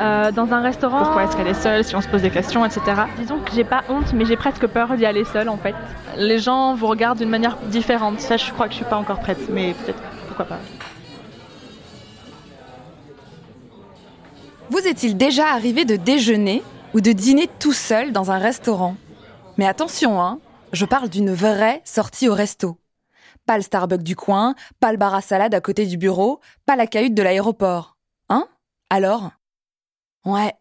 Euh, dans un restaurant, Pourquoi est-ce qu'elle est seule Si on se pose des questions, etc. disons que j'ai pas honte, mais j'ai presque peur d'y aller seule en fait. Les gens vous regardent d'une manière différente. Ça, je crois que je suis pas encore prête, mais peut-être, pourquoi pas. Vous est-il déjà arrivé de déjeuner ou de dîner tout seul dans un restaurant? Mais attention, hein, je parle d'une vraie sortie au resto. Pas le Starbucks du coin, pas le bar à salade à côté du bureau, pas la cahute de l'aéroport. Hein? Alors? Ouais,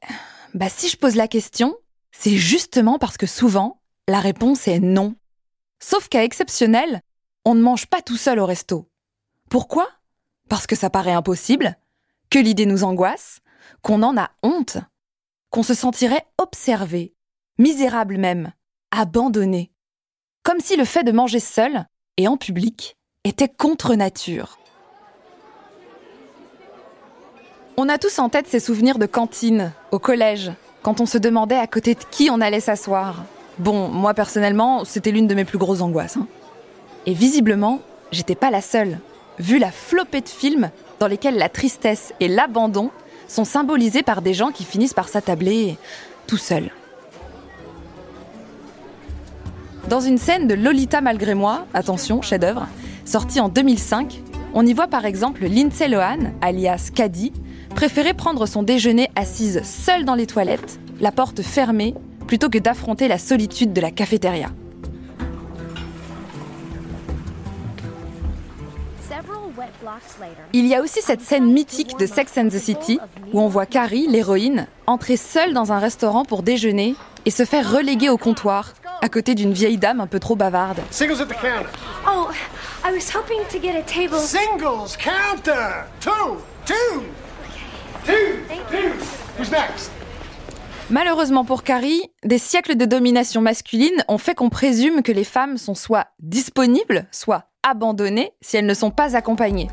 bah si je pose la question, c'est justement parce que souvent, la réponse est non. Sauf qu'à exceptionnel, on ne mange pas tout seul au resto. Pourquoi? Parce que ça paraît impossible, que l'idée nous angoisse, qu'on en a honte, qu'on se sentirait observé, misérable même, abandonné. Comme si le fait de manger seul et en public était contre nature. On a tous en tête ces souvenirs de cantine, au collège, quand on se demandait à côté de qui on allait s'asseoir. Bon, moi personnellement, c'était l'une de mes plus grosses angoisses. hein. Et visiblement, j'étais pas la seule, vu la flopée de films dans lesquels la tristesse et l'abandon sont symbolisés par des gens qui finissent par s'attabler tout seuls. Dans une scène de Lolita malgré moi, attention, chef-d'œuvre, sortie en 2005, on y voit par exemple Lindsay Lohan, alias Caddy, préférer prendre son déjeuner assise seule dans les toilettes, la porte fermée, plutôt que d'affronter la solitude de la cafétéria. Il y a aussi cette scène mythique de Sex and the City où on voit Carrie, l'héroïne, entrer seule dans un restaurant pour déjeuner et se faire reléguer au comptoir à côté d'une vieille dame un peu trop bavarde. Singles at the counter. Oh, I was hoping to get a table. Singles counter. Two, two, two, two. Who's next? Malheureusement pour Carrie, des siècles de domination masculine ont fait qu'on présume que les femmes sont soit disponibles, soit abandonnées si elles ne sont pas accompagnées.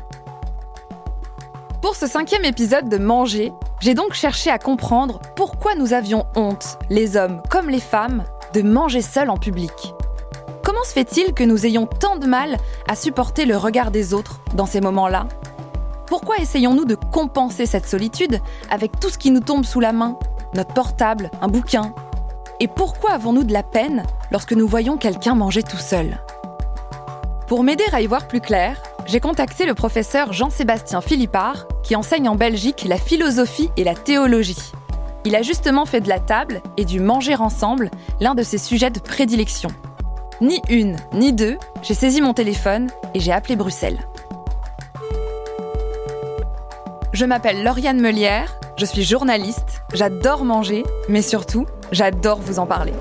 Pour ce cinquième épisode de Manger, j'ai donc cherché à comprendre pourquoi nous avions honte, les hommes comme les femmes, de manger seuls en public. Comment se fait-il que nous ayons tant de mal à supporter le regard des autres dans ces moments-là? Pourquoi essayons-nous de compenser cette solitude avec tout ce qui nous tombe sous la main Notre portable, un bouquin? Et pourquoi avons-nous de la peine lorsque nous voyons quelqu'un manger tout seul? Pour m'aider à y voir plus clair, j'ai contacté le professeur Jean-Sébastien Philippard, qui enseigne en Belgique la philosophie et la théologie. Il a justement fait de la table et du manger ensemble l'un de ses sujets de prédilection. Ni une, ni deux, j'ai saisi mon téléphone et j'ai appelé Bruxelles. Je m'appelle Lauriane Melière, je suis journaliste, j'adore manger, mais surtout, j'adore vous en parler.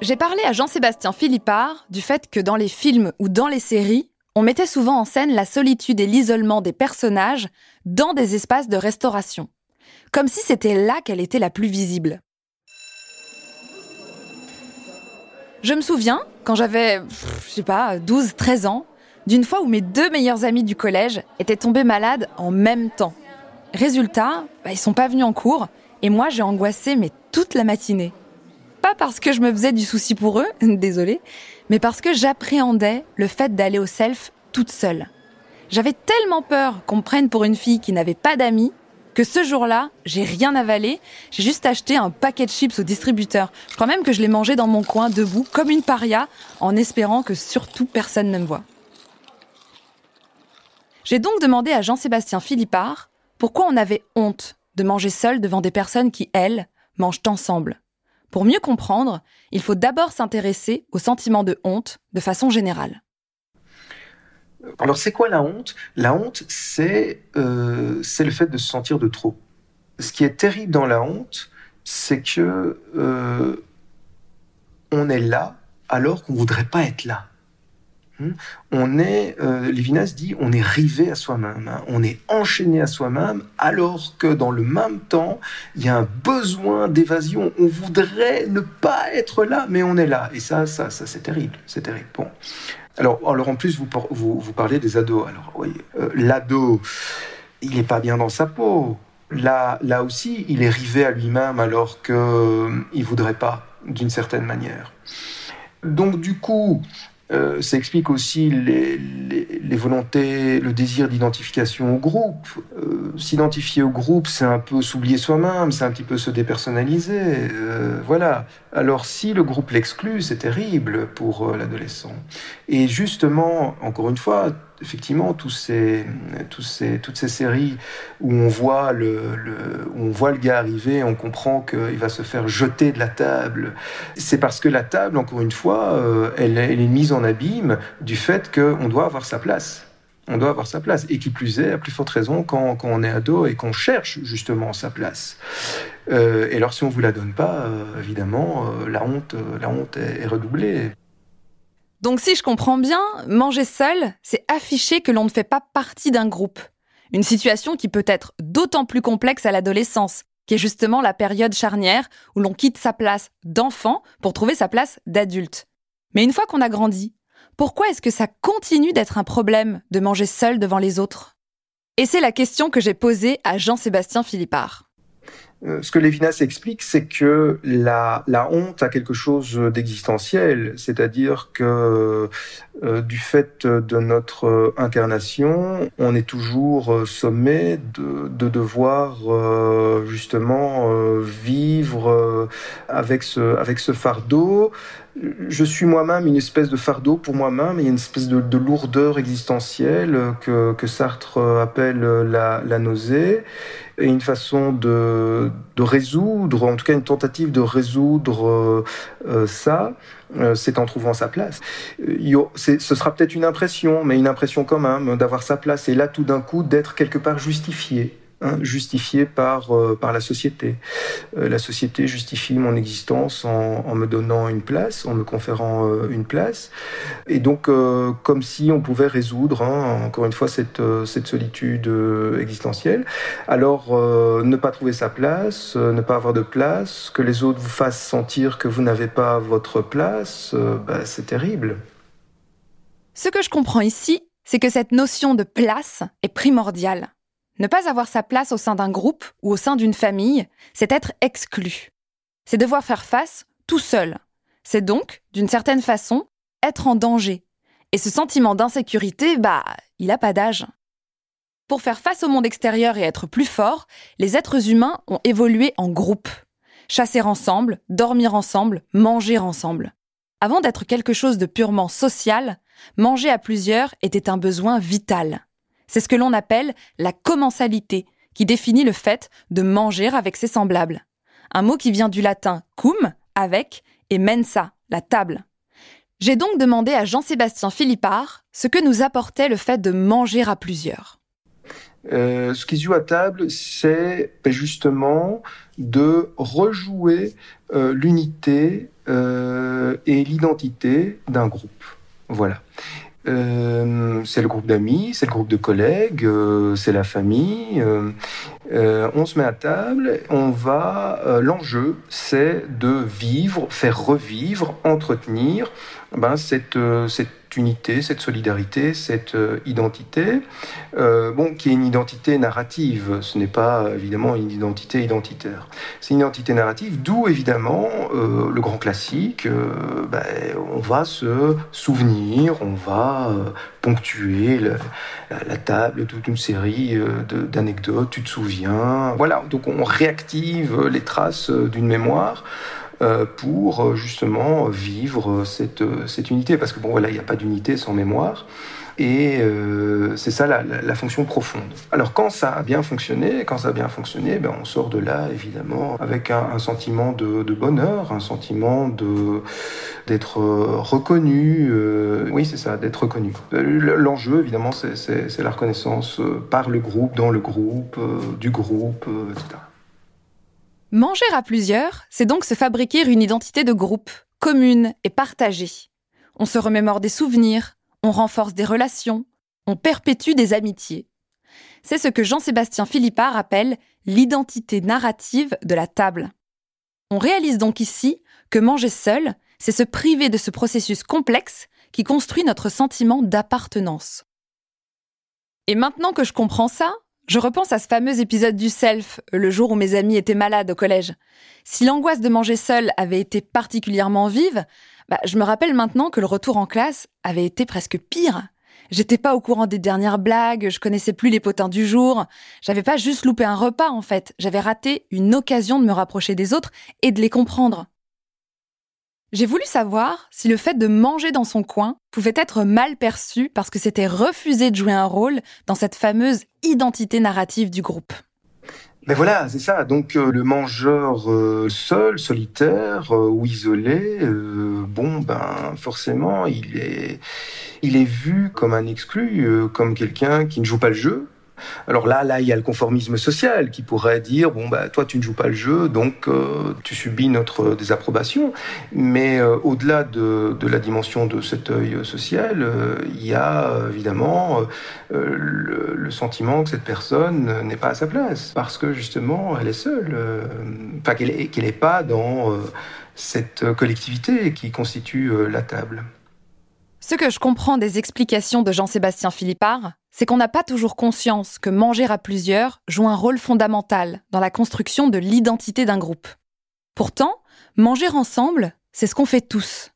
J'ai parlé à Jean-Sébastien Philippard du fait que dans les films ou dans les séries, on mettait souvent en scène la solitude et l'isolement des personnages dans des espaces de restauration. Comme si c'était là qu'elle était la plus visible. Je me souviens, quand j'avais, je sais pas, 12, 13 ans, d'une fois où mes deux meilleurs amis du collège étaient tombés malades en même temps. Résultat, bah, ils sont pas venus en cours, et moi j'ai angoissé mais toute la matinée. Pas parce que je me faisais du souci pour eux, désolé, mais parce que j'appréhendais le fait d'aller au self toute seule. J'avais tellement peur qu'on me prenne pour une fille qui n'avait pas d'amis que ce jour-là, j'ai rien avalé, j'ai juste acheté un paquet de chips au distributeur. Je crois même que je l'ai mangé dans mon coin debout comme une paria en espérant que surtout personne ne me voit. J'ai donc demandé à Jean-Sébastien Philippard pourquoi on avait honte de manger seul devant des personnes qui, elles, mangent ensemble. Pour mieux comprendre, il faut d'abord s'intéresser au sentiment de honte de façon générale. Alors c'est quoi la honte? La honte, c'est euh, c'est le fait de se sentir de trop. Ce qui est terrible dans la honte, c'est que euh, on est là alors qu'on voudrait pas être là. Hmm? On est, euh, Lévinas dit, on est rivé à soi-même, hein. on est enchaîné à soi-même, alors que dans le même temps, il y a un besoin d'évasion. On voudrait ne pas être là, mais on est là. Et ça, ça, ça, c'est terrible, c'est terrible. Bon. Alors, alors en plus, vous, vous, parlez des ados. Alors, oui, euh, l'ado, il n'est pas bien dans sa peau. Là, là aussi, il est rivé à lui-même alors qu'il euh, ne voudrait pas, d'une certaine manière. Donc, du coup, euh, ça explique aussi les, les, volontés, le désir d'identification au groupe. Euh, s'identifier au groupe, c'est un peu s'oublier soi-même, c'est un petit peu se dépersonnaliser. Euh, voilà. Alors si le groupe l'exclut, c'est terrible pour l'adolescent. Et justement, encore une fois, effectivement, tous ces, tous ces, toutes ces séries où on voit le, où on voit le gars arriver, on comprend qu'il va se faire jeter de la table. C'est parce que la table, encore une fois, euh, elle, est mise en abîme du fait qu'on doit avoir sa place. On doit avoir sa place. Et qui plus est, à plus forte raison, quand, quand on est ado et qu'on cherche justement sa place. Euh, et alors, si on vous la donne pas, euh, évidemment, la honte, la honte est redoublée. Donc si je comprends bien, manger seul, c'est afficher que l'on ne fait pas partie d'un groupe. Une situation qui peut être d'autant plus complexe à l'adolescence, qui est justement la période charnière où l'on quitte sa place d'enfant pour trouver sa place d'adulte. Mais une fois qu'on a grandi, pourquoi est-ce que ça continue d'être un problème de manger seul devant les autres? Et c'est la question que j'ai posée à Jean-Sébastien Philippard. Euh, ce que Lévinas explique, c'est que la, honte a quelque chose d'existentiel, c'est-à-dire que euh, du fait de notre incarnation, on est toujours sommé de, de devoir euh, justement vivre avec ce, avec ce fardeau. Je suis moi-même une espèce de fardeau pour moi-même, il y a une espèce de, de lourdeur existentielle que, que Sartre appelle la, la nausée et une façon de, de, résoudre, en tout cas une tentative de résoudre euh, euh, ça, euh, c'est en trouvant sa place. ce sera peut-être une impression, mais une impression quand même d'avoir sa place et là tout d'un coup d'être quelque part justifié. Hein, justifié par, euh, par la société. Euh, la société justifie mon existence en, en, me donnant une place, en me conférant euh, une place. Et donc, comme si on pouvait résoudre, hein, encore une fois, cette, cette solitude existentielle. Alors, ne pas trouver sa place, ne pas avoir de place, que les autres vous fassent sentir que vous n'avez pas votre place, bah, c'est terrible. Ce que je comprends ici, c'est que cette notion de place est primordiale. Ne pas avoir sa place au sein d'un groupe ou au sein d'une famille, c'est être exclu. C'est devoir faire face tout seul. C'est donc, d'une certaine façon, être en danger. Et ce sentiment d'insécurité, bah, il a pas d'âge. Pour faire face au monde extérieur et être plus fort, les êtres humains ont évolué en groupe. Chasser ensemble, dormir ensemble, manger ensemble. Avant d'être quelque chose de purement social, manger à plusieurs était un besoin vital. C'est ce que l'on appelle la commensalité, qui définit le fait de manger avec ses semblables. Un mot qui vient du latin cum, avec, et mensa, la table. J'ai donc demandé à Jean-Sébastien Philippard ce que nous apportait le fait de manger à plusieurs. Euh, ce qui se joue à table, c'est ben, justement de rejouer euh, l'unité euh, et l'identité d'un groupe. Voilà. Euh, c'est le groupe d'amis, c'est le groupe de collègues, euh, c'est la famille. Euh, on se met à table, on va. L'enjeu, c'est de vivre, faire revivre, entretenir ben, cette, cette unité, cette solidarité, cette euh, identité, euh, bon, qui est une identité narrative. Ce n'est pas évidemment une identité identitaire. C'est une identité narrative, d'où évidemment euh, le grand classique. Ben, on va se souvenir, on va ponctuer la, table, toute une série d'anecdotes. Tu te souviens, voilà. Donc on réactive les traces d'une mémoire. Euh, pour euh, justement vivre cette, cette unité. Parce que bon, voilà, il n'y a pas d'unité sans mémoire. Et euh, c'est ça la, la, la, fonction profonde. Alors quand ça a bien fonctionné, quand ça a bien fonctionné, ben on sort de là évidemment avec un, un sentiment de, de, bonheur, un sentiment de d'être reconnu. Euh, oui, c'est ça, d'être reconnu. L'enjeu évidemment, c'est la reconnaissance par le groupe, dans le groupe, euh, du groupe, euh, etc. Manger à plusieurs, c'est donc se fabriquer une identité de groupe, commune et partagée. On se remémore des souvenirs, on renforce des relations, on perpétue des amitiés. C'est ce que Jean-Sébastien Philippard appelle l'identité narrative de la table. On réalise donc ici que manger seul, c'est se priver de ce processus complexe qui construit notre sentiment d'appartenance. Et maintenant que je comprends ça, je repense à ce fameux épisode du self, le jour où mes amis étaient malades au collège. Si l'angoisse de manger seul avait été particulièrement vive, bah, je me rappelle maintenant que le retour en classe avait été presque pire. J'étais pas au courant des dernières blagues, je connaissais plus les potins du jour. J'avais pas juste loupé un repas en fait, j'avais raté une occasion de me rapprocher des autres et de les comprendre. J'ai voulu savoir si le fait de manger dans son coin pouvait être mal perçu parce que c'était refuser de jouer un rôle dans cette fameuse identité narrative du groupe. Mais voilà, c'est ça. Donc euh, le mangeur euh, seul, solitaire euh, ou isolé, bon ben forcément il est vu comme un exclu, comme quelqu'un qui ne joue pas le jeu, alors là, là, il y a le conformisme social qui pourrait dire bon bah toi tu ne joues pas le jeu, donc euh, tu subis notre désapprobation. Mais euh, au-delà de, la dimension de cet œil social, euh, il y a évidemment le, sentiment que cette personne n'est pas à sa place parce que justement elle est seule, enfin qu'elle n'est pas dans cette collectivité qui constitue la table. Ce que je comprends des explications de Jean-Sébastien Philippard, c'est qu'on n'a pas toujours conscience que manger à plusieurs joue un rôle fondamental dans la construction de l'identité d'un groupe. Pourtant, manger ensemble, c'est ce qu'on fait tous.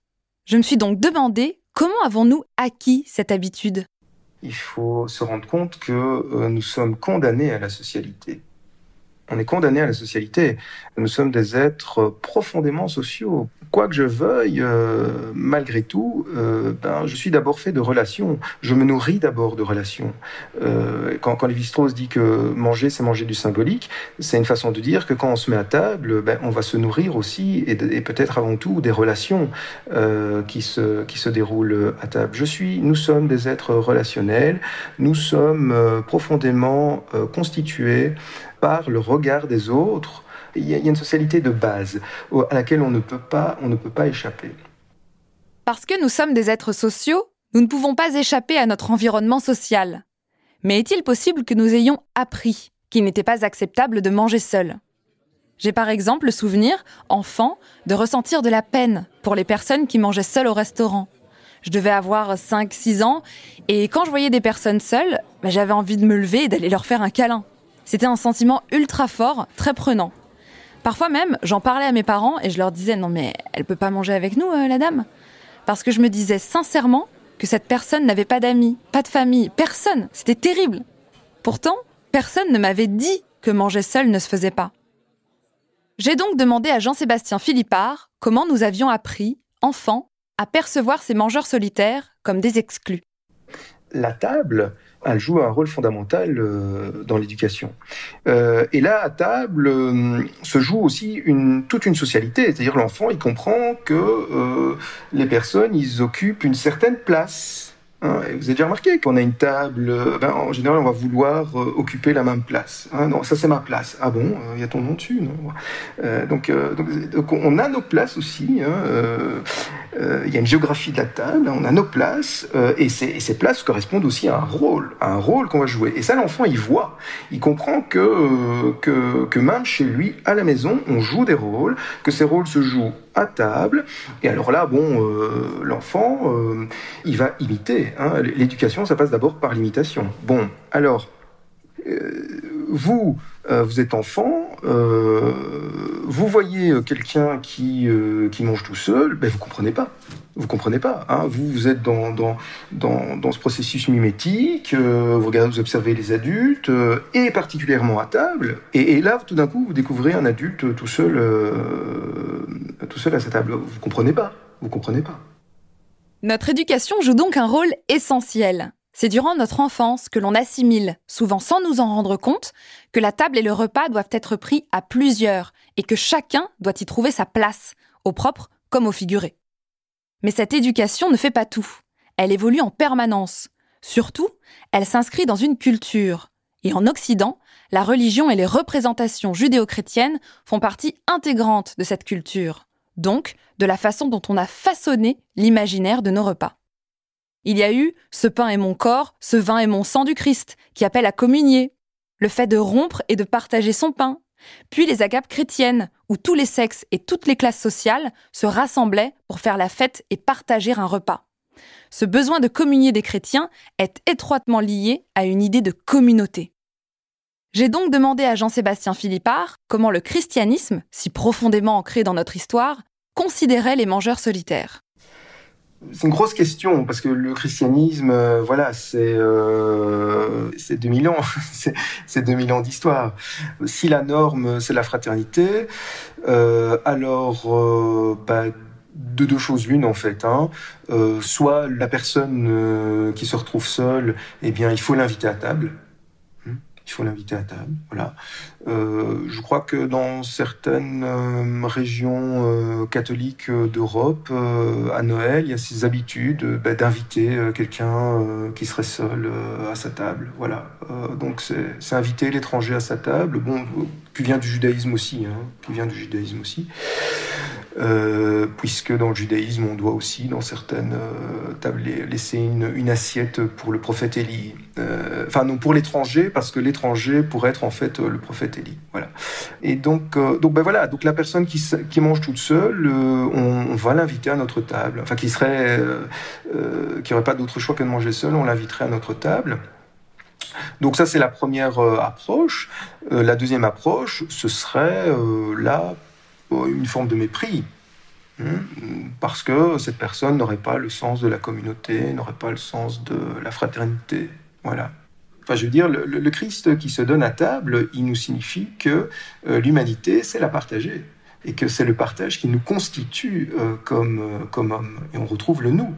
Je me suis donc demandé comment avons-nous acquis cette habitude? Il faut se rendre compte que euh, nous sommes condamnés à la socialité. On est condamné à la socialité. Nous sommes des êtres profondément sociaux. Quoi que je veuille, euh, malgré tout, euh, ben, je suis d'abord fait de relations. Je me nourris d'abord de relations. Euh, quand, quand Lévi-Strauss dit que manger, c'est manger du symbolique, c'est une façon de dire que quand on se met à table, ben, on va se nourrir aussi, et, peut-être avant tout, des relations euh, qui, se, qui se déroulent à table. Je suis, nous sommes des êtres relationnels. Nous sommes euh, profondément euh, constitués par le regard des autres, il y a une socialité de base à laquelle on ne peut pas, on ne peut pas échapper. Parce que nous sommes des êtres sociaux, nous ne pouvons pas échapper à notre environnement social. Mais est-il possible que nous ayons appris qu'il n'était pas acceptable de manger seul? J'ai par exemple le souvenir, enfant, de ressentir de la peine pour les personnes qui mangeaient seules au restaurant. Je devais avoir 5-6 ans, et quand je voyais des personnes seules, bah, j'avais envie de me lever et d'aller leur faire un câlin. C'était un sentiment ultra fort, très prenant. Parfois même, j'en parlais à mes parents et je leur disais non mais elle peut pas manger avec nous, euh, la dame, parce que je me disais sincèrement que cette personne n'avait pas d'amis, pas de famille, personne. C'était terrible. Pourtant, personne ne m'avait dit que manger seul ne se faisait pas. J'ai donc demandé à Jean-Sébastien Philippard comment nous avions appris, enfants, à percevoir ces mangeurs solitaires comme des exclus. La table, elle joue un rôle fondamental euh, dans l'éducation. Euh, et là, à table, euh, se joue aussi une, toute une socialité. C'est-à-dire l'enfant, il comprend que les personnes, ils occupent une certaine place. Hein, vous avez déjà remarqué qu'on a une table, euh, ben, en général, on va vouloir euh, occuper la même place. Hein, non, ça c'est ma place. Ah bon, il y a ton nom dessus. Non? Donc, on a nos places aussi. Hein, il y a une géographie de la table, on a nos places, et, ces, places correspondent aussi à un rôle, à un rôle qu'on va jouer. Et ça, l'enfant, il voit, il comprend que, que même chez lui, à la maison, on joue des rôles, que ces rôles se jouent à table. Et alors là, bon, euh, l'enfant, euh, il va imiter. Hein. L'éducation, ça passe d'abord par l'imitation. Bon, alors, euh, vous, vous êtes enfant, vous voyez quelqu'un qui, qui mange tout seul, ben vous comprenez pas. Vous comprenez pas. Hein. Vous, êtes dans, dans, dans, dans ce processus mimétique, euh, vous regardez, vous observez les adultes, euh, et particulièrement à table, et, là, tout d'un coup, vous découvrez un adulte tout seul, euh, tout seul à sa table. Vous comprenez pas. Vous comprenez pas. Notre éducation joue donc un rôle essentiel. C'est durant notre enfance que l'on assimile, souvent sans nous en rendre compte, que la table et le repas doivent être pris à plusieurs et que chacun doit y trouver sa place, au propre comme au figuré. Mais cette éducation ne fait pas tout. Elle évolue en permanence. Surtout, elle s'inscrit dans une culture. Et en Occident, la religion et les représentations judéo-chrétiennes font partie intégrante de cette culture, donc de la façon dont on a façonné l'imaginaire de nos repas. Il y a eu ce pain est mon corps, ce vin est mon sang du Christ, qui appelle à communier, le fait de rompre et de partager son pain, puis les agapes chrétiennes, où tous les sexes et toutes les classes sociales se rassemblaient pour faire la fête et partager un repas. Ce besoin de communier des chrétiens est étroitement lié à une idée de communauté. J'ai donc demandé à Jean-Sébastien Philippard comment le christianisme, si profondément ancré dans notre histoire, considérait les mangeurs solitaires c'est une grosse question parce que le christianisme, euh, voilà, c'est euh, 2000 ans, c'est 2000 ans d'histoire. Si la norme c'est la fraternité, euh, alors euh, bah, de deux choses l'une en fait. Hein. Euh, soit la personne qui se retrouve seule, eh bien, il faut l'inviter à table il faut l'inviter à table. Voilà. Euh, je crois que dans certaines euh, régions euh, catholiques d'Europe, à Noël, il y a ces habitudes bah, d'inviter quelqu'un qui serait seul à sa table. Voilà. donc c'est inviter l'étranger à sa table. Bon, qui vient du judaïsme aussi, hein, qui vient du judaïsme aussi. Euh, puisque dans le judaïsme, on doit aussi, dans certaines euh, tables, laisser une, assiette pour le prophète Élie. Euh, enfin, non, pour l'étranger, parce que l'étranger pourrait être en fait le prophète Élie. Voilà. Et donc, donc ben voilà, donc la personne qui, qui mange toute seule, on, va l'inviter à notre table. Enfin, qui serait, qui n'aurait pas d'autre choix que de manger seul, on l'inviterait à notre table. Donc ça, c'est la première approche. la deuxième approche, ce serait là une forme de mépris. Hein, parce que cette personne n'aurait pas le sens de la communauté, n'aurait pas le sens de la fraternité. Voilà. Enfin, je veux dire, le, Christ qui se donne à table, il nous signifie que euh, l'humanité, c'est la partager. Et que c'est le partage qui nous constitue euh, comme, euh, comme hommes. Et on retrouve le nous.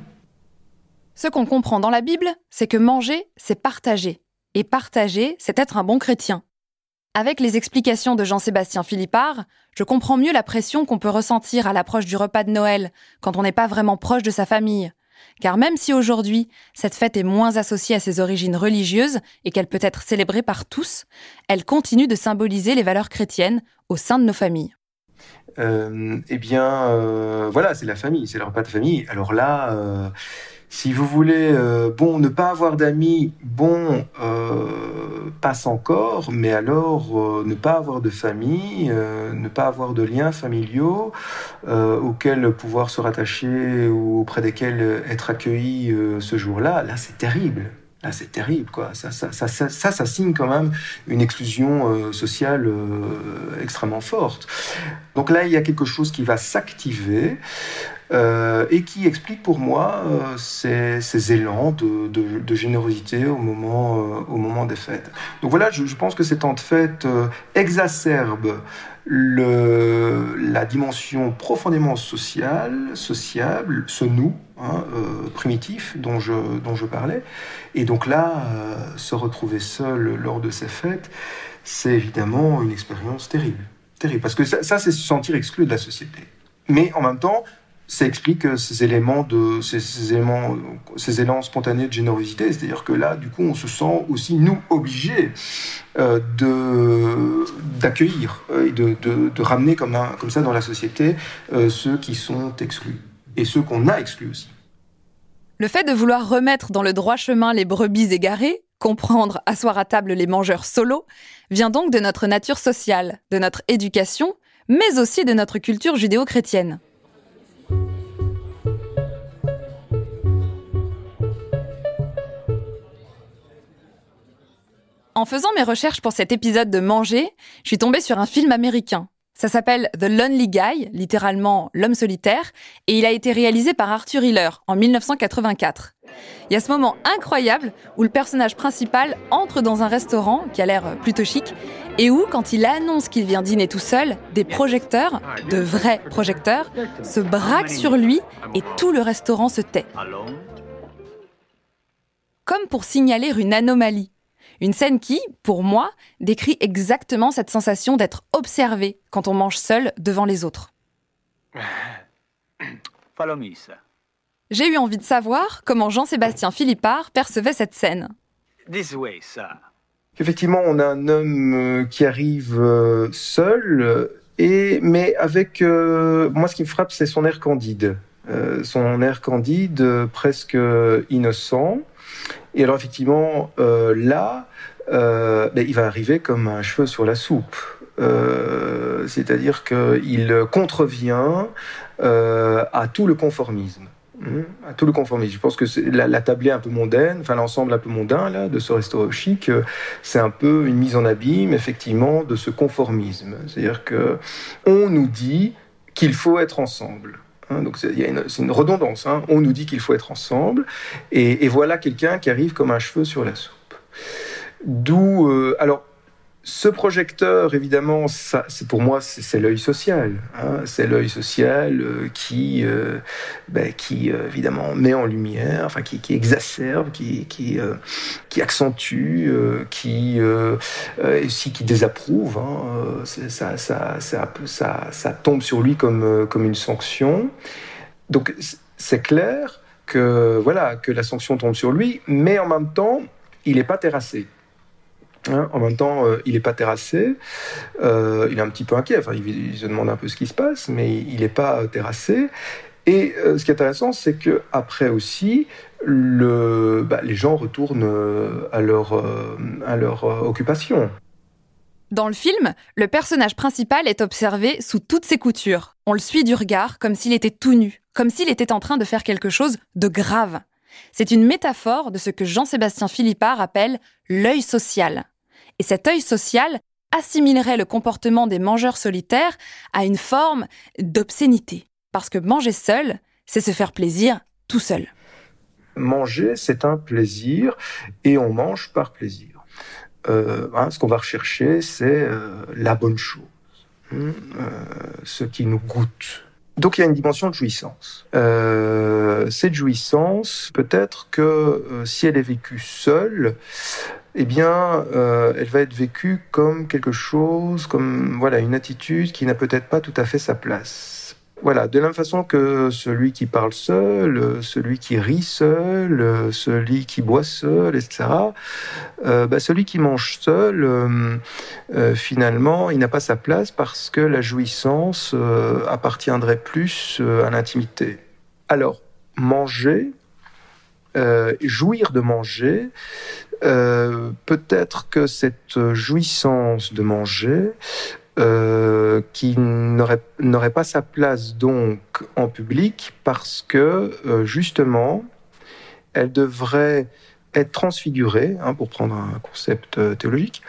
Ce qu'on comprend dans la Bible, c'est que manger, c'est partager. Et partager, c'est être un bon chrétien. Avec les explications de Jean-Sébastien Philippard, je comprends mieux la pression qu'on peut ressentir à l'approche du repas de Noël, quand on n'est pas vraiment proche de sa famille. Car même si aujourd'hui, cette fête est moins associée à ses origines religieuses et qu'elle peut être célébrée par tous, elle continue de symboliser les valeurs chrétiennes au sein de nos familles. Euh, eh bien, euh, voilà, c'est la famille, c'est le repas de famille. Alors là, euh, si vous voulez, euh, bon, ne pas avoir d'amis, bon, euh, passe encore, mais alors euh, ne pas avoir de famille, ne pas avoir de liens familiaux auxquels pouvoir se rattacher ou auprès desquels être accueilli ce jour-là, là, c'est terrible. Là, c'est terrible, quoi. Ça ça, ça, ça, ça, signe quand même une exclusion sociale extrêmement forte. Donc là, il y a quelque chose qui va s'activer. Euh, et qui explique pour moi euh, ces, élans de, générosité au moment, euh, au moment des fêtes. Donc voilà, je, pense que ces temps de fête exacerbent la dimension profondément sociale, sociable, ce nous hein, primitif dont je, parlais. Et donc là, se retrouver seul lors de ces fêtes, c'est évidemment une expérience terrible. Terrible, parce que ça c'est se sentir exclu de la société. Mais en même temps, ça explique ces éléments de ces, éléments, ces élans spontanés de générosité, c'est-à-dire que là, du coup, on se sent aussi nous obligés euh, de d'accueillir euh, et de, de, ramener comme, un, comme ça dans la société euh, ceux qui sont exclus et ceux qu'on a exclus aussi. Le fait de vouloir remettre dans le droit chemin les brebis égarées, comprendre asseoir à table les mangeurs solos, vient donc de notre nature sociale, de notre éducation, mais aussi de notre culture judéo-chrétienne. En faisant mes recherches pour cet épisode de Manger, je suis tombée sur un film américain. Ça s'appelle The Lonely Guy, littéralement l'homme solitaire, et il a été réalisé par Arthur Hiller en 1984. Il y a ce moment incroyable où le personnage principal entre dans un restaurant qui a l'air plutôt chic et où, quand il annonce qu'il vient dîner tout seul, des projecteurs, de vrais projecteurs, se braquent sur lui et tout le restaurant se tait. comme pour signaler une anomalie. Une scène qui, pour moi, décrit exactement cette sensation d'être observé quand on mange seul devant les autres. J'ai eu envie de savoir comment Jean-Sébastien Philippard percevait cette scène. Effectivement, on a un homme euh, qui arrive euh, seul, et mais avec euh, moi, ce qui me frappe, c'est son air candide, son air candide, presque innocent. Et alors effectivement, là, ben, il va arriver comme un cheveu sur la soupe. C'est-à-dire qu'il contrevient à tout le conformisme. Mmh. à tout le conformisme. Je pense que la, la, tablée un peu mondaine, enfin l'ensemble un peu mondain là de ce restaurant chic, euh, c'est un peu une mise en abîme effectivement de ce conformisme. C'est-à-dire que on nous dit qu'il faut être ensemble. Hein, donc c'est une, redondance. Hein. On nous dit qu'il faut être ensemble, et, et voilà quelqu'un qui arrive comme un cheveu sur la soupe. D'où euh, alors ce projecteur, évidemment, ça, pour moi, c'est l'œil social. Hein. C'est l'œil social euh, qui, euh, ben, qui euh, évidemment met en lumière, enfin qui, qui exacerbe, qui, qui, qui accentue, qui aussi qui désapprouve. Hein. Ça, ça, ça tombe sur lui comme, comme une sanction. Donc c'est clair que voilà que la sanction tombe sur lui, mais en même temps, il n'est pas terrassé. Hein, en même temps, euh, il n'est pas terrassé, euh, il est un petit peu inquiet, enfin, il, se demande un peu ce qui se passe, mais il n'est pas euh, terrassé. Et ce qui est intéressant, c'est que après aussi, bah, les gens retournent à leur, à leur occupation. Dans le film, le personnage principal est observé sous toutes ses coutures. On le suit du regard comme s'il était tout nu, comme s'il était en train de faire quelque chose de grave. C'est une métaphore de ce que Jean-Sébastien Philippard appelle l'œil social et cet œil social assimilerait le comportement des mangeurs solitaires à une forme d'obscénité. Parce que manger seul, c'est se faire plaisir tout seul. Manger, c'est un plaisir et on mange par plaisir. Euh, hein, ce qu'on va rechercher, c'est euh, la bonne chose, hein, euh, ce qui nous goûte. Donc il y a une dimension de jouissance. cette jouissance, peut-être que si elle est vécue seule, eh bien, euh, elle va être vécue comme quelque chose, comme voilà, une attitude qui n'a peut-être pas tout à fait sa place. Voilà, de la même façon que celui qui parle seul, celui qui rit seul, celui qui boit seul, etc. Euh, bah, celui qui mange seul, euh, finalement, il n'a pas sa place parce que la jouissance appartiendrait plus à l'intimité. Alors, manger, jouir de manger, euh, peut-être que cette jouissance de manger, euh, qui n'aurait pas sa place donc en public parce que euh, justement, elle devrait être transfigurée, hein, pour prendre un concept théologique,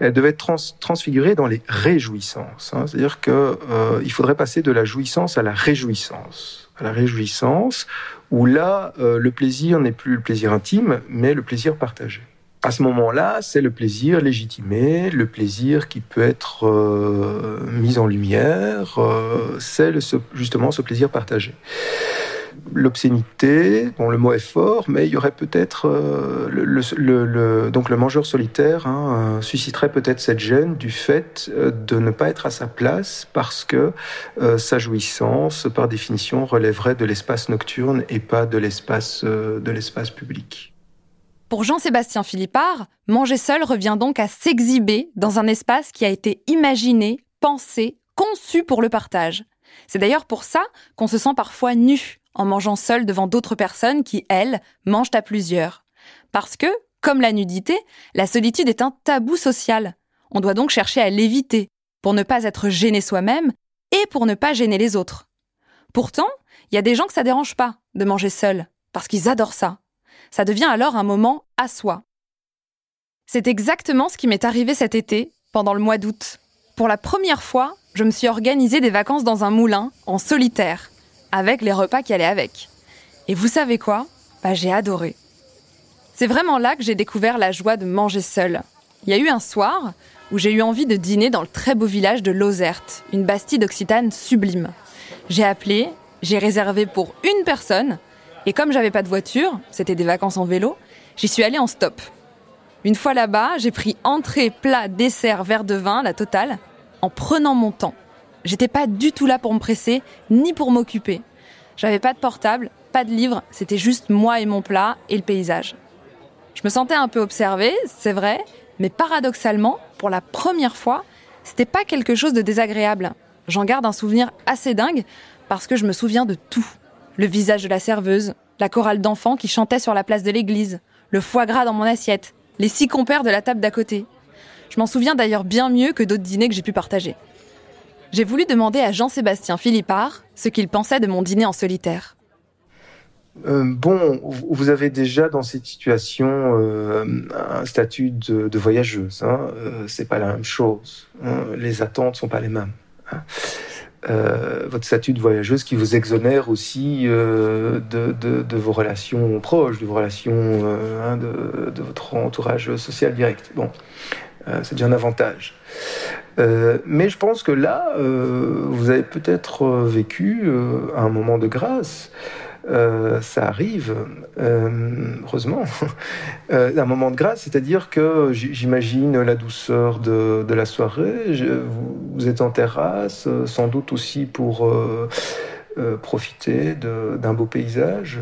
elle devait être transfigurée dans les réjouissances. Hein, C'est-à-dire qu'il faudrait passer de la jouissance à la réjouissance, à la réjouissance, où là, le plaisir n'est plus le plaisir intime, mais le plaisir partagé à ce moment-là, c'est le plaisir légitimé, le plaisir qui peut être euh, mis en lumière, euh, c'est justement ce plaisir partagé. L'obscénité, bon, le mot est fort, mais il y aurait peut-être euh, le, donc le mangeur solitaire hein, susciterait peut-être cette gêne du fait de ne pas être à sa place parce que sa jouissance, par définition, relèverait de l'espace nocturne et pas de l'espace de l'espace public. Pour Jean-Sébastien Philippard, manger seul revient donc à s'exhiber dans un espace qui a été imaginé, pensé, conçu pour le partage. C'est d'ailleurs pour ça qu'on se sent parfois nu en mangeant seul devant d'autres personnes qui, elles, mangent à plusieurs. Parce que, comme la nudité, la solitude est un tabou social. On doit donc chercher à l'éviter, pour ne pas être gêné soi-même et pour ne pas gêner les autres. Pourtant, il y a des gens que ça dérange pas de manger seul, parce qu'ils adorent ça ça devient alors un moment à soi. C'est exactement ce qui m'est arrivé cet été, pendant le mois d'août. Pour la première fois, je me suis organisé des vacances dans un moulin, en solitaire, avec les repas qui allaient avec. Et vous savez quoi? Bah j'ai adoré. C'est vraiment là que j'ai découvert la joie de manger seul. Il y a eu un soir où j'ai eu envie de dîner dans le très beau village de Lozerte, une bastide occitane sublime. J'ai appelé, j'ai réservé pour une personne, et comme j'avais pas de voiture, c'était des vacances en vélo, J'y suis allée en stop. Une fois là-bas, j'ai pris entrée, plat, dessert, verre de vin, la totale, en prenant mon temps. J'étais pas du tout là pour me presser, ni pour m'occuper. J'avais pas de portable, pas de livre, c'était juste moi et mon plat et le paysage. Je me sentais un peu observée, c'est vrai, mais paradoxalement, pour la première fois, c'était pas quelque chose de désagréable. J'en garde un souvenir assez dingue parce que je me souviens de tout. Le visage de la serveuse, la chorale d'enfants qui chantait sur la place de l'église, le foie gras dans mon assiette, les six compères de la table d'à côté. Je m'en souviens d'ailleurs bien mieux que d'autres dîners que j'ai pu partager. J'ai voulu demander à Jean-Sébastien Philippard ce qu'il pensait de mon dîner en solitaire. Euh, bon, vous avez déjà dans cette situation euh, un statut de, voyageuse. Hein. Euh, c'est pas la même chose. Hein. Les attentes sont pas les mêmes. Hein. Votre statut de voyageuse qui vous exonère aussi de, de, vos relations proches, de vos relations hein, de, votre entourage social direct. Bon, c'est déjà un avantage. mais je pense que là, vous avez peut-être vécu un moment de grâce. Euh, ça arrive, euh, heureusement, euh, un moment de grâce, c'est-à-dire que j'imagine la douceur de, la soirée, vous, êtes en terrasse, sans doute aussi pour profiter d'un beau paysage.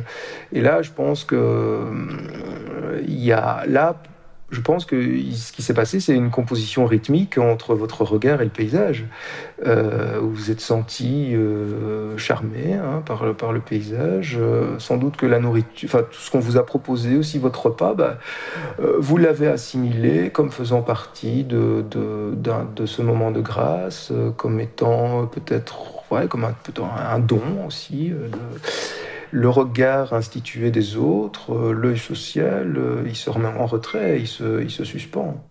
Et là, je pense que il y a là je pense que ce qui s'est passé, c'est une composition rythmique entre votre regard et le paysage. Euh, vous êtes senti euh, charmé hein, par, le, paysage. Euh, sans doute que la nourriture, enfin tout ce qu'on vous a proposé, aussi votre repas, bah, vous l'avez assimilé comme faisant partie de, ce moment de grâce, comme étant peut-être comme un, don aussi. Le regard institué des autres, euh, l'œil social, euh, il se remet en retrait, il se, il se suspend.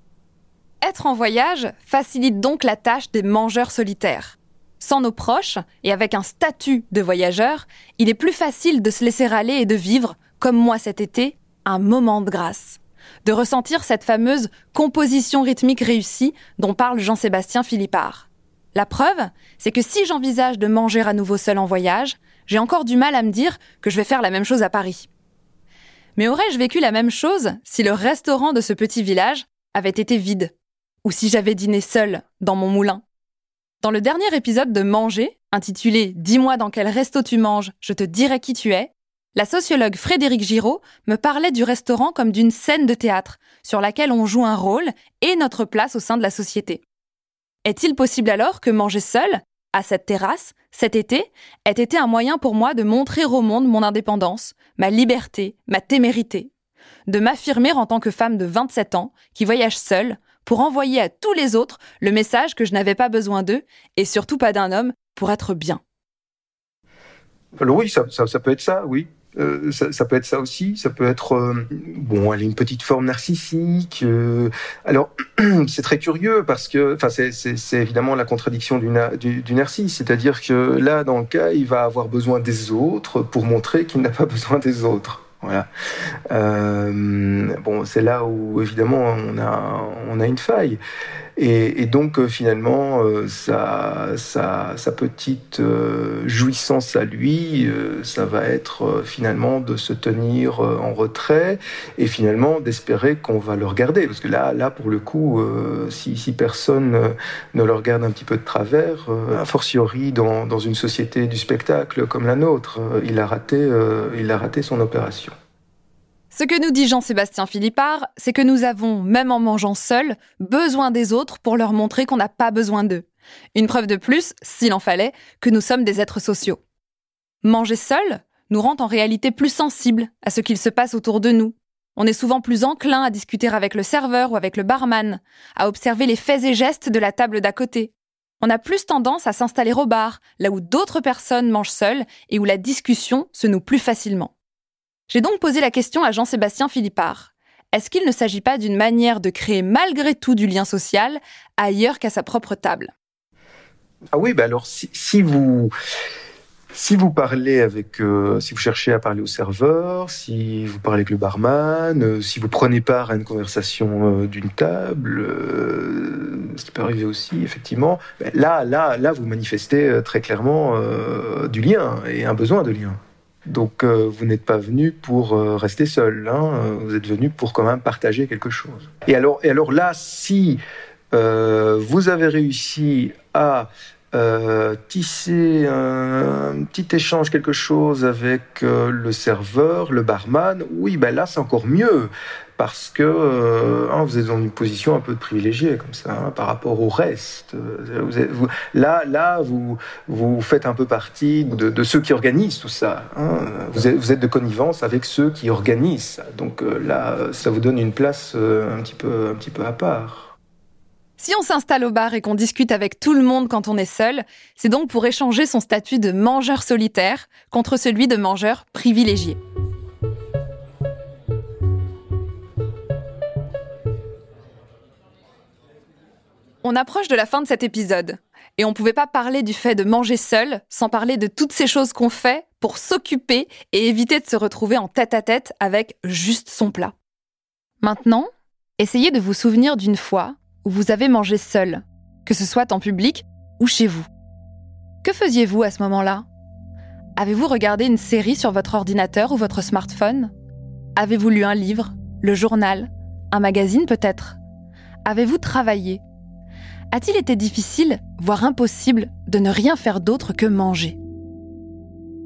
Être en voyage facilite donc la tâche des mangeurs solitaires. Sans nos proches et avec un statut de voyageur, il est plus facile de se laisser aller et de vivre, comme moi cet été, un moment de grâce. De ressentir cette fameuse composition rythmique réussie dont parle Jean-Sébastien Philippard. La preuve, c'est que si j'envisage de manger à nouveau seul en voyage, j'ai encore du mal à me dire que je vais faire la même chose à Paris. Mais aurais-je vécu la même chose si le restaurant de ce petit village avait été vide? Ou si j'avais dîné seul dans mon moulin? Dans le dernier épisode de Manger, intitulé Dis-moi dans quel resto tu manges, je te dirai qui tu es, la sociologue Frédéric Giraud me parlait du restaurant comme d'une scène de théâtre sur laquelle on joue un rôle et notre place au sein de la société. Est-il possible alors que manger seul, à cette terrasse, cet été, ait été un moyen pour moi de montrer au monde mon indépendance, ma liberté, ma témérité, de m'affirmer en tant que femme de 27 ans qui voyage seule pour envoyer à tous les autres le message que je n'avais pas besoin d'eux et surtout pas d'un homme pour être bien. Alors oui, ça peut être ça, oui. Euh, ça, peut être ça aussi, ça peut être euh, bon, elle une petite forme narcissique. Euh, alors c'est très curieux parce que, enfin, c'est évidemment la contradiction du, narcisse, c'est-à-dire que là, dans le cas, il va avoir besoin des autres pour montrer qu'il n'a pas besoin des autres. Voilà. bon, c'est là où évidemment on a on a une faille. Et, donc euh, finalement, euh, sa, sa, petite euh, jouissance à lui, ça va être finalement de se tenir en retrait et finalement d'espérer qu'on va le regarder. Parce que là, là pour le coup, si, si, personne ne le regarde un petit peu de travers, a fortiori dans, dans une société du spectacle comme la nôtre, il a raté, il a raté son opération. Ce que nous dit Jean-Sébastien Philippard, c'est que nous avons, même en mangeant seuls, besoin des autres pour leur montrer qu'on n'a pas besoin d'eux. Une preuve de plus, s'il en fallait, que nous sommes des êtres sociaux. Manger seul nous rend en réalité plus sensibles à ce qu'il se passe autour de nous. On est souvent plus enclin à discuter avec le serveur ou avec le barman, à observer les faits et gestes de la table d'à côté. On a plus tendance à s'installer au bar, là où d'autres personnes mangent seules et où la discussion se noue plus facilement. J'ai donc posé la question à Jean-Sébastien Philippard. Est-ce qu'il ne s'agit pas d'une manière de créer malgré tout du lien social ailleurs qu'à sa propre table? Ah oui, bah alors si, vous si vous parlez avec, euh, si vous cherchez à parler au serveur, si vous parlez avec le barman, euh, si vous prenez part à une conversation euh, d'une table, ce qui peut arriver aussi, effectivement, ben là, là, là, vous manifestez très clairement du lien et un besoin de lien. Donc euh, vous n'êtes pas venu pour euh, rester seul, hein, euh, vous êtes venu pour quand même partager quelque chose. Et alors, et alors là, si vous avez réussi à tisser un, petit échange, quelque chose avec le serveur, le barman, oui, ben là c'est encore mieux parce que euh, hein, vous êtes dans une position un peu de privilégié comme ça hein, par rapport au reste. Vous là, là, vous vous faites un peu partie de, ceux qui organisent tout ça. Hein. Vous, êtes, de connivence avec ceux qui organisent ça. Donc euh, là, ça vous donne une place euh, un petit peu, un petit peu à part. Si on s'installe au bar et qu'on discute avec tout le monde quand on est seul, c'est donc pour échanger son statut de mangeur solitaire contre celui de mangeur privilégié. On approche de la fin de cet épisode. Et on ne pouvait pas parler du fait de manger seul sans parler de toutes ces choses qu'on fait pour s'occuper et éviter de se retrouver en tête à tête avec juste son plat. Maintenant, essayez de vous souvenir d'une fois où vous avez mangé seul, que ce soit en public ou chez vous. Que faisiez-vous à ce moment-là? Avez-vous regardé une série sur votre ordinateur ou votre smartphone? Avez-vous lu un livre, le journal, un magazine peut-être? Avez-vous travaillé? A-t-il été difficile, voire impossible, de ne rien faire d'autre que manger?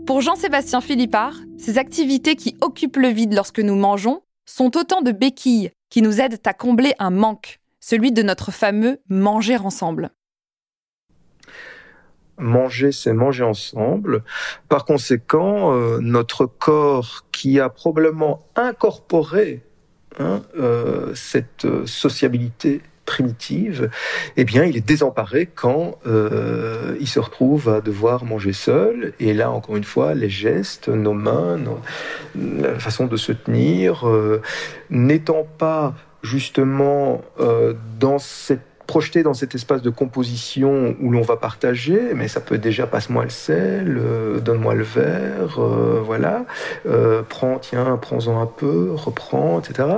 Pour Jean-Sébastien Philippard, ces activités qui occupent le vide lorsque nous mangeons sont autant de béquilles qui nous aident à combler un manque, celui de notre fameux manger ensemble. Manger, c'est manger ensemble. Par conséquent, euh, notre corps qui a probablement incorporé hein, euh, cette euh, sociabilité primitive, eh bien, il est désemparé quand euh, il se retrouve à devoir manger seul. Et là, encore une fois, les gestes, nos mains, la façon de se tenir, euh, n'étant pas justement euh, dans cette projeté dans cet espace de composition où l'on va partager, mais ça peut déjà passe-moi le sel, euh, donne-moi le verre, euh, voilà, euh, prends, tiens, prends-en un peu, reprends, etc.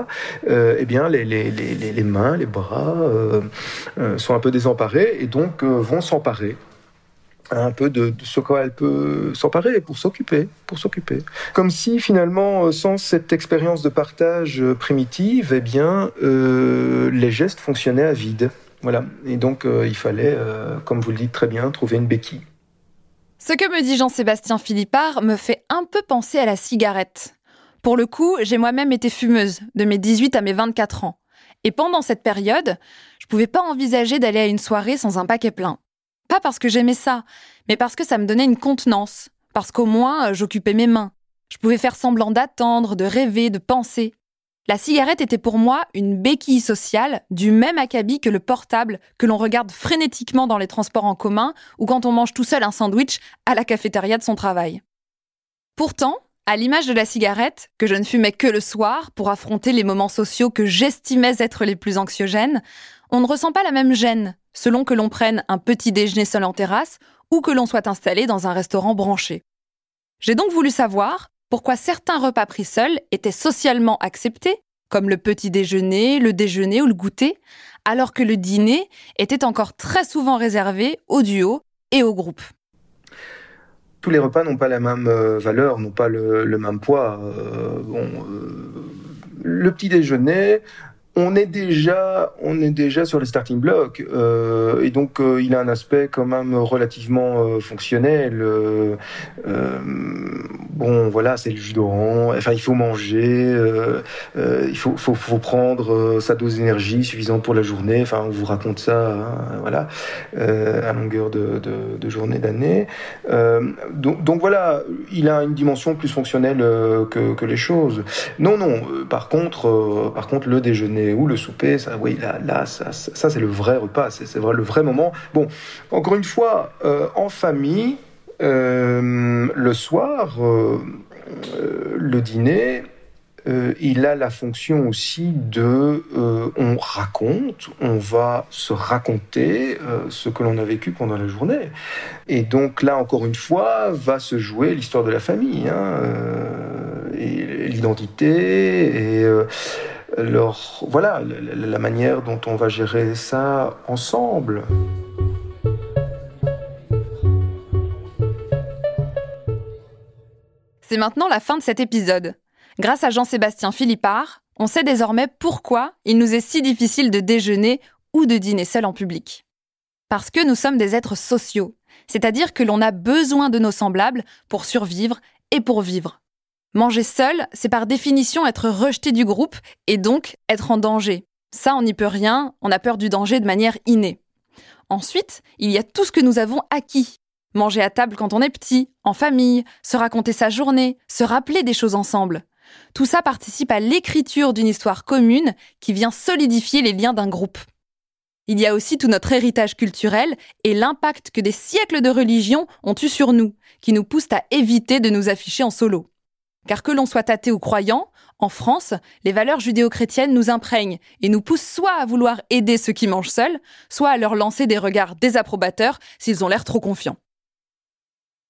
eh bien, les, mains, les bras sont un peu désemparés et donc vont s'emparer un peu de, ce quoi elle peut s'emparer pour s'occuper, pour s'occuper. Comme si finalement, sans cette expérience de partage primitive, eh bien, les gestes fonctionnaient à vide. Voilà. Et donc, euh, il fallait, euh, comme vous le dites très bien, trouver une béquille. Ce que me dit Jean-Sébastien Philippard me fait un peu penser à la cigarette. Pour le coup, j'ai moi-même été fumeuse, de mes 18 à mes 24 ans. Et pendant cette période, je pouvais pas envisager d'aller à une soirée sans un paquet plein. Pas parce que j'aimais ça, mais parce que ça me donnait une contenance. Parce qu'au moins, j'occupais mes mains. Je pouvais faire semblant d'attendre, de rêver, de penser. La cigarette était pour moi une béquille sociale du même acabit que le portable que l'on regarde frénétiquement dans les transports en commun ou quand on mange tout seul un sandwich à la cafétéria de son travail. Pourtant, à l'image de la cigarette, que je ne fumais que le soir pour affronter les moments sociaux que j'estimais être les plus anxiogènes, on ne ressent pas la même gêne selon que l'on prenne un petit déjeuner seul en terrasse ou que l'on soit installé dans un restaurant branché. J'ai donc voulu savoir pourquoi certains repas pris seuls étaient socialement acceptés, comme le petit déjeuner, le déjeuner ou le goûter, alors que le dîner était encore très souvent réservé au duo et au groupe? Tous les repas n'ont pas la même euh, valeur, n'ont pas le, même poids. Euh, euh, le petit déjeuner, on est déjà, on est déjà sur les starting blocks euh, et donc euh, il a un aspect quand même relativement euh, fonctionnel. bon, voilà, c'est le jus d'orange. Enfin, il faut manger, il faut, faut, prendre sa dose d'énergie suffisante pour la journée. Enfin, on vous raconte ça, hein, voilà, à longueur de, journée, d'année. donc, donc voilà, il a une dimension plus fonctionnelle que, que les choses. Non, non. Par contre, par contre, le déjeuner ou le souper, ça, oui, là, ça, ça, c'est le vrai repas, c'est le vrai moment. Bon, encore une fois, euh, en famille, euh, le soir, euh, le dîner, il a la fonction aussi de, on raconte, on va se raconter ce que l'on a vécu pendant la journée. Et donc là, encore une fois, va se jouer l'histoire de la famille, hein, et l'identité, et leur, voilà, la manière dont on va gérer ça ensemble. C'est maintenant la fin de cet épisode. Grâce à Jean-Sébastien Philippard, on sait désormais pourquoi il nous est si difficile de déjeuner ou de dîner seul en public. Parce que nous sommes des êtres sociaux, c'est-à-dire que l'on a besoin de nos semblables pour survivre et pour vivre. Manger seul, c'est par définition être rejeté du groupe et donc être en danger. Ça, on n'y peut rien, on a peur du danger de manière innée. Ensuite, il y a tout ce que nous avons acquis. Manger à table quand on est petit, en famille, se raconter sa journée, se rappeler des choses ensemble. Tout ça participe à l'écriture d'une histoire commune qui vient solidifier les liens d'un groupe. Il y a aussi tout notre héritage culturel et l'impact que des siècles de religion ont eu sur nous, qui nous poussent à éviter de nous afficher en solo. Car que l'on soit athée ou croyant, en France, les valeurs judéo-chrétiennes nous imprègnent et nous poussent soit à vouloir aider ceux qui mangent seuls, soit à leur lancer des regards désapprobateurs s'ils ont l'air trop confiants.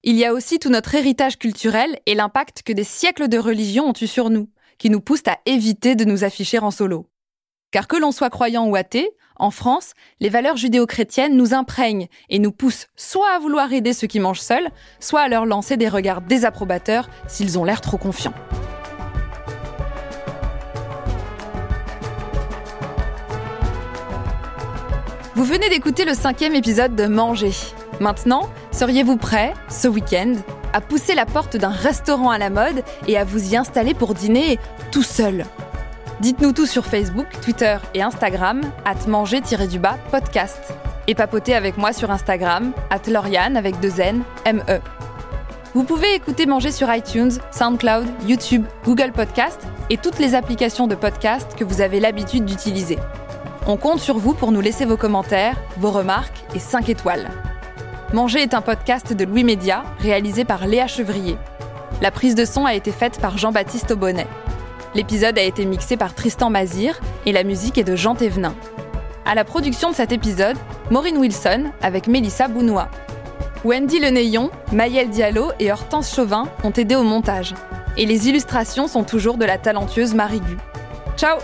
Il y a aussi tout notre héritage culturel et l'impact que des siècles de religion ont eu sur nous, qui nous poussent à éviter de nous afficher en solo. Car que l'on soit croyant ou athée, en France, les valeurs judéo-chrétiennes nous imprègnent et nous poussent soit à vouloir aider ceux qui mangent seuls, soit à leur lancer des regards désapprobateurs s'ils ont l'air trop confiants. Vous venez d'écouter le cinquième épisode de Manger. Maintenant, seriez-vous prêt, ce week-end, à pousser la porte d'un restaurant à la mode et à vous y installer pour dîner tout seul? Dites-nous tout sur Facebook, Twitter et Instagram, at manger-du-bas podcast. Et papotez avec moi sur Instagram, at Lauriane avec deux N, M-E. Vous pouvez écouter Manger sur iTunes, SoundCloud, YouTube, Google Podcast et toutes les applications de podcast que vous avez l'habitude d'utiliser. On compte sur vous pour nous laisser vos commentaires, vos remarques et 5 étoiles. Manger est un podcast de Louis Média, réalisé par Léa Chevrier. La prise de son a été faite par Jean-Baptiste Aubonnet. L'épisode a été mixé par Tristan Mazir et la musique est de Jean Thévenin. À la production de cet épisode, Maureen Wilson avec Mélissa Bounois. Wendy Lenéillon, Maëlle Diallo et Hortense Chauvin ont aidé au montage. Et les illustrations sont toujours de la talentueuse Marie Gu. Ciao